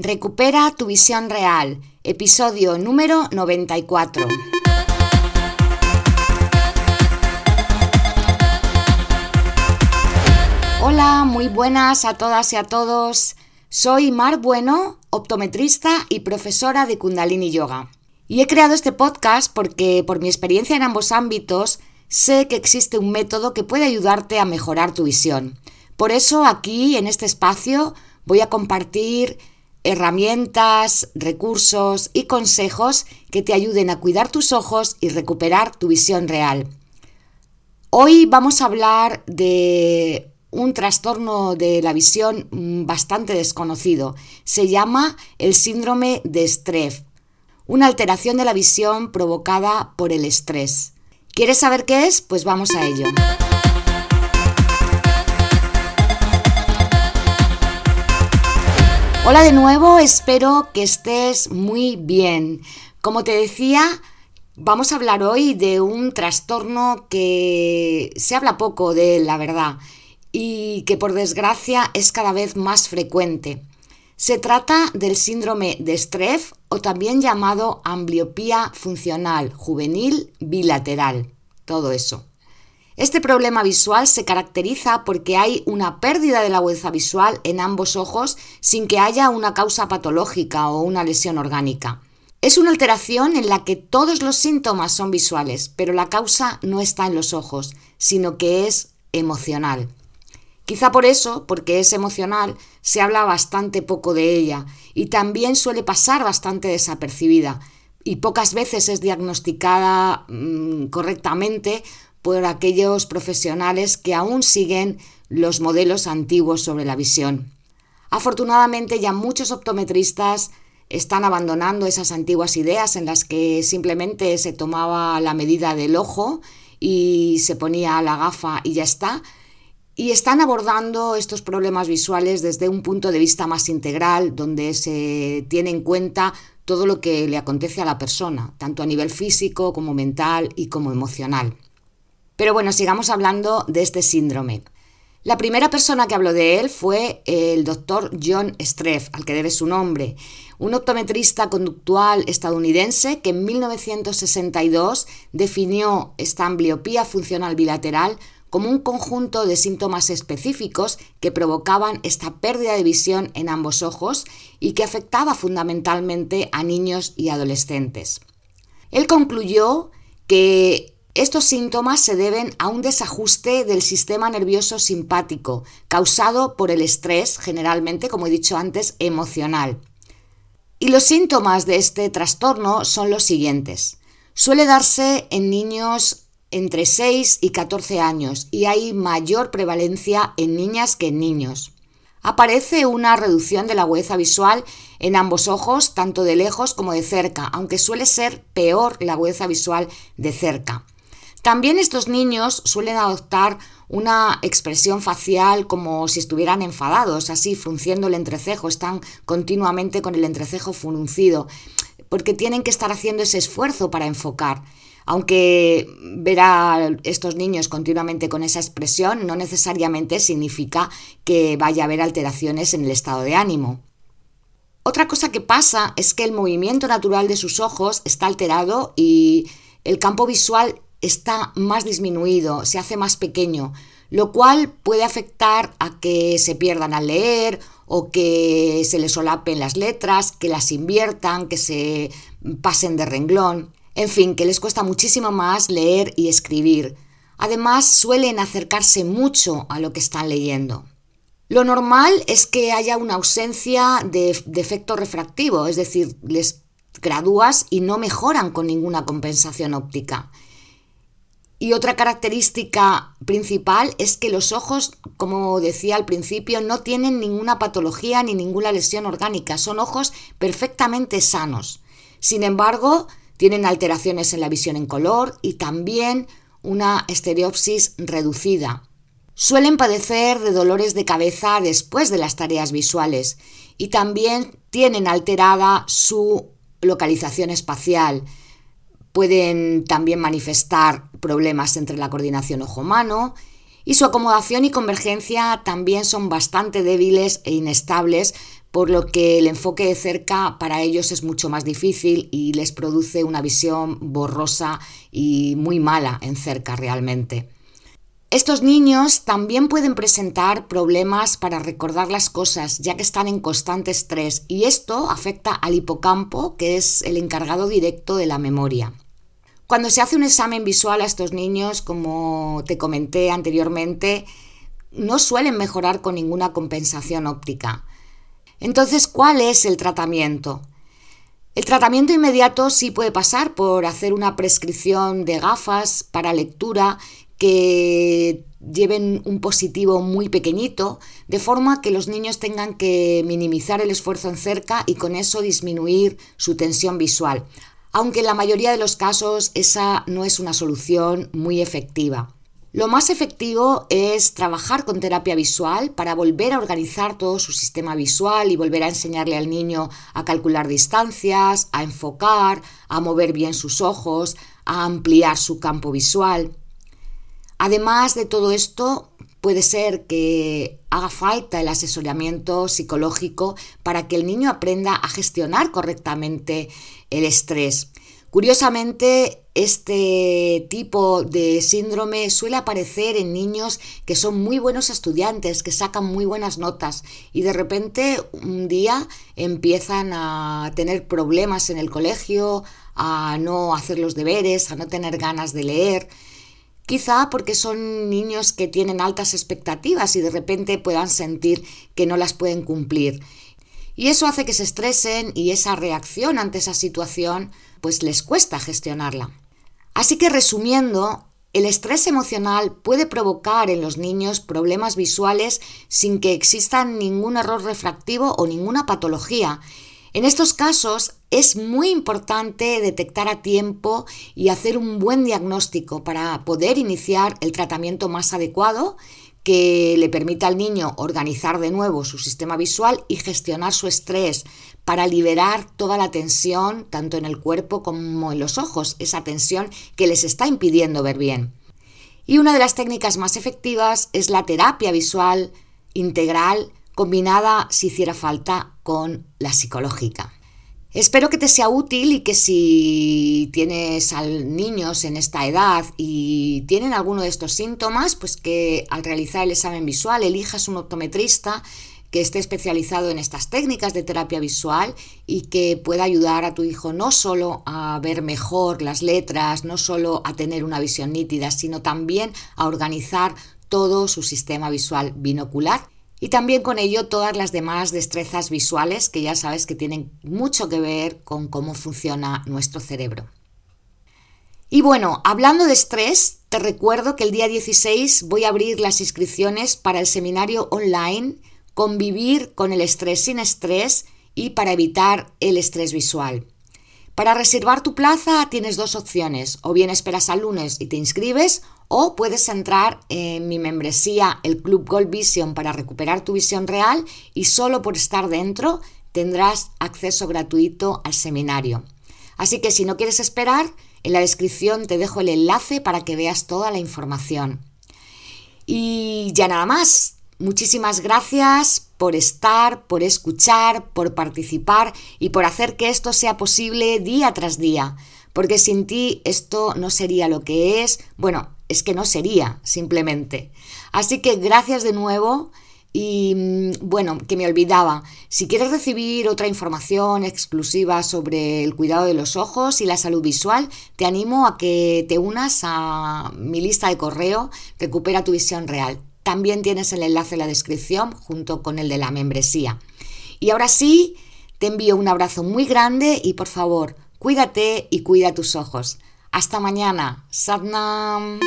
Recupera tu visión real, episodio número 94. Hola, muy buenas a todas y a todos. Soy Mar Bueno, optometrista y profesora de Kundalini Yoga. Y he creado este podcast porque por mi experiencia en ambos ámbitos sé que existe un método que puede ayudarte a mejorar tu visión. Por eso aquí, en este espacio, voy a compartir herramientas, recursos y consejos que te ayuden a cuidar tus ojos y recuperar tu visión real. Hoy vamos a hablar de un trastorno de la visión bastante desconocido. Se llama el síndrome de Streff, una alteración de la visión provocada por el estrés. ¿Quieres saber qué es? Pues vamos a ello. Hola de nuevo, espero que estés muy bien. Como te decía, vamos a hablar hoy de un trastorno que se habla poco de la verdad, y que por desgracia es cada vez más frecuente. Se trata del síndrome de Streff o también llamado ambliopía funcional juvenil bilateral. Todo eso. Este problema visual se caracteriza porque hay una pérdida de la agudeza visual en ambos ojos sin que haya una causa patológica o una lesión orgánica. Es una alteración en la que todos los síntomas son visuales, pero la causa no está en los ojos, sino que es emocional. Quizá por eso, porque es emocional, se habla bastante poco de ella y también suele pasar bastante desapercibida y pocas veces es diagnosticada mm, correctamente por aquellos profesionales que aún siguen los modelos antiguos sobre la visión. Afortunadamente ya muchos optometristas están abandonando esas antiguas ideas en las que simplemente se tomaba la medida del ojo y se ponía la gafa y ya está, y están abordando estos problemas visuales desde un punto de vista más integral, donde se tiene en cuenta todo lo que le acontece a la persona, tanto a nivel físico como mental y como emocional. Pero bueno, sigamos hablando de este síndrome. La primera persona que habló de él fue el doctor John Streff, al que debe su nombre, un optometrista conductual estadounidense que en 1962 definió esta ambliopía funcional bilateral como un conjunto de síntomas específicos que provocaban esta pérdida de visión en ambos ojos y que afectaba fundamentalmente a niños y adolescentes. Él concluyó que estos síntomas se deben a un desajuste del sistema nervioso simpático, causado por el estrés, generalmente, como he dicho antes, emocional. Y los síntomas de este trastorno son los siguientes. Suele darse en niños entre 6 y 14 años y hay mayor prevalencia en niñas que en niños. Aparece una reducción de la agudeza visual en ambos ojos, tanto de lejos como de cerca, aunque suele ser peor la agudeza visual de cerca. También estos niños suelen adoptar una expresión facial como si estuvieran enfadados, así frunciendo el entrecejo, están continuamente con el entrecejo fruncido, porque tienen que estar haciendo ese esfuerzo para enfocar. Aunque ver a estos niños continuamente con esa expresión no necesariamente significa que vaya a haber alteraciones en el estado de ánimo. Otra cosa que pasa es que el movimiento natural de sus ojos está alterado y el campo visual está más disminuido, se hace más pequeño, lo cual puede afectar a que se pierdan al leer o que se les solapen las letras, que las inviertan, que se pasen de renglón, en fin, que les cuesta muchísimo más leer y escribir. Además, suelen acercarse mucho a lo que están leyendo. Lo normal es que haya una ausencia de, efecto refractivo, es decir, les gradúas y no mejoran con ninguna compensación óptica. Y otra característica principal es que los ojos, como decía al principio, no tienen ninguna patología ni ninguna lesión orgánica, son ojos perfectamente sanos. Sin embargo, tienen alteraciones en la visión en color y también una estereopsis reducida. Suelen padecer de dolores de cabeza después de las tareas visuales y también tienen alterada su localización espacial, Pueden también manifestar problemas entre la coordinación ojo-mano y su acomodación y convergencia también son bastante débiles e inestables por lo que el enfoque de cerca para ellos es mucho más difícil y les produce una visión borrosa y muy mala en cerca realmente. Estos niños también pueden presentar problemas para recordar las cosas, ya que están en constante estrés, y esto afecta al hipocampo, que es el encargado directo de la memoria. Cuando se hace un examen visual a estos niños, como te comenté anteriormente, no suelen mejorar con ninguna compensación óptica. Entonces, ¿cuál es el tratamiento? El tratamiento inmediato sí puede pasar por hacer una prescripción de gafas para lectura que lleven un positivo muy pequeñito, de forma que los niños tengan que minimizar el esfuerzo en cerca y con eso disminuir su tensión visual. Aunque en la mayoría de los casos esa no es una solución muy efectiva. Lo más efectivo es trabajar con terapia visual para volver a organizar todo su sistema visual y volver a enseñarle al niño a calcular distancias, a enfocar, a mover bien sus ojos, a ampliar su campo visual. Además de todo esto, puede ser que haga falta el asesoramiento psicológico para que el niño aprenda a gestionar correctamente el estrés. Curiosamente, este tipo de síndrome suele aparecer en niños que son muy buenos estudiantes, que sacan muy buenas notas y de repente un día empiezan a tener problemas en el colegio, a no hacer los deberes, a no tener ganas de leer. Quizá porque son niños que tienen altas expectativas y de repente puedan sentir que no las pueden cumplir. Y eso hace que se estresen y esa reacción ante esa situación pues les cuesta gestionarla. Así que resumiendo, el estrés emocional puede provocar en los niños problemas visuales sin que exista ningún error refractivo o ninguna patología en estos casos es muy importante detectar a tiempo y hacer un buen diagnóstico para poder iniciar el tratamiento más adecuado que le permita al niño organizar de nuevo su sistema visual y gestionar su estrés para liberar toda la tensión, tanto en el cuerpo como en los ojos, esa tensión que les está impidiendo ver bien. Y una de las técnicas más efectivas es la terapia visual integral combinada, si hiciera falta, con la psicológica. Espero que te sea útil y que si tienes niños en esta edad y tienen alguno de estos síntomas, pues que al realizar el examen visual elijas un optometrista que esté especializado en estas técnicas de terapia visual y que pueda ayudar a tu hijo no solo a ver mejor las letras, no solo a tener una visión nítida, sino también a organizar todo su sistema visual binocular y también con ello todas las demás destrezas visuales que ya sabes que tienen mucho que ver con cómo funciona nuestro cerebro. Y bueno, hablando de estrés, te recuerdo que el día 16 voy a abrir las inscripciones para el seminario online Convivir con el estrés sin estrés y para evitar el estrés visual. Para reservar tu plaza tienes dos opciones, o bien esperas al lunes y te inscribes, o puedes entrar en mi membresía, el Club Gold Vision, para recuperar tu visión real y solo por estar dentro tendrás acceso gratuito al seminario. Así que si no quieres esperar, en la descripción te dejo el enlace para que veas toda la información. Y ya nada más, Muchísimas gracias por estar, por escuchar, por participar y por hacer que esto sea posible día tras día. Porque sin ti esto no sería lo que es. Bueno, es que no sería, simplemente. Así que gracias de nuevo. Y mm, bueno, que me olvidaba, si quieres recibir otra información exclusiva sobre el cuidado de los ojos y la salud visual, te animo a que te unas a mi lista de correo Recupera tu visión real. También tienes el enlace en la descripción junto con el de la membresía. Y ahora sí, te envío un abrazo muy grande y por favor, cuídate y cuida tus ojos. Hasta mañana. Sadnam.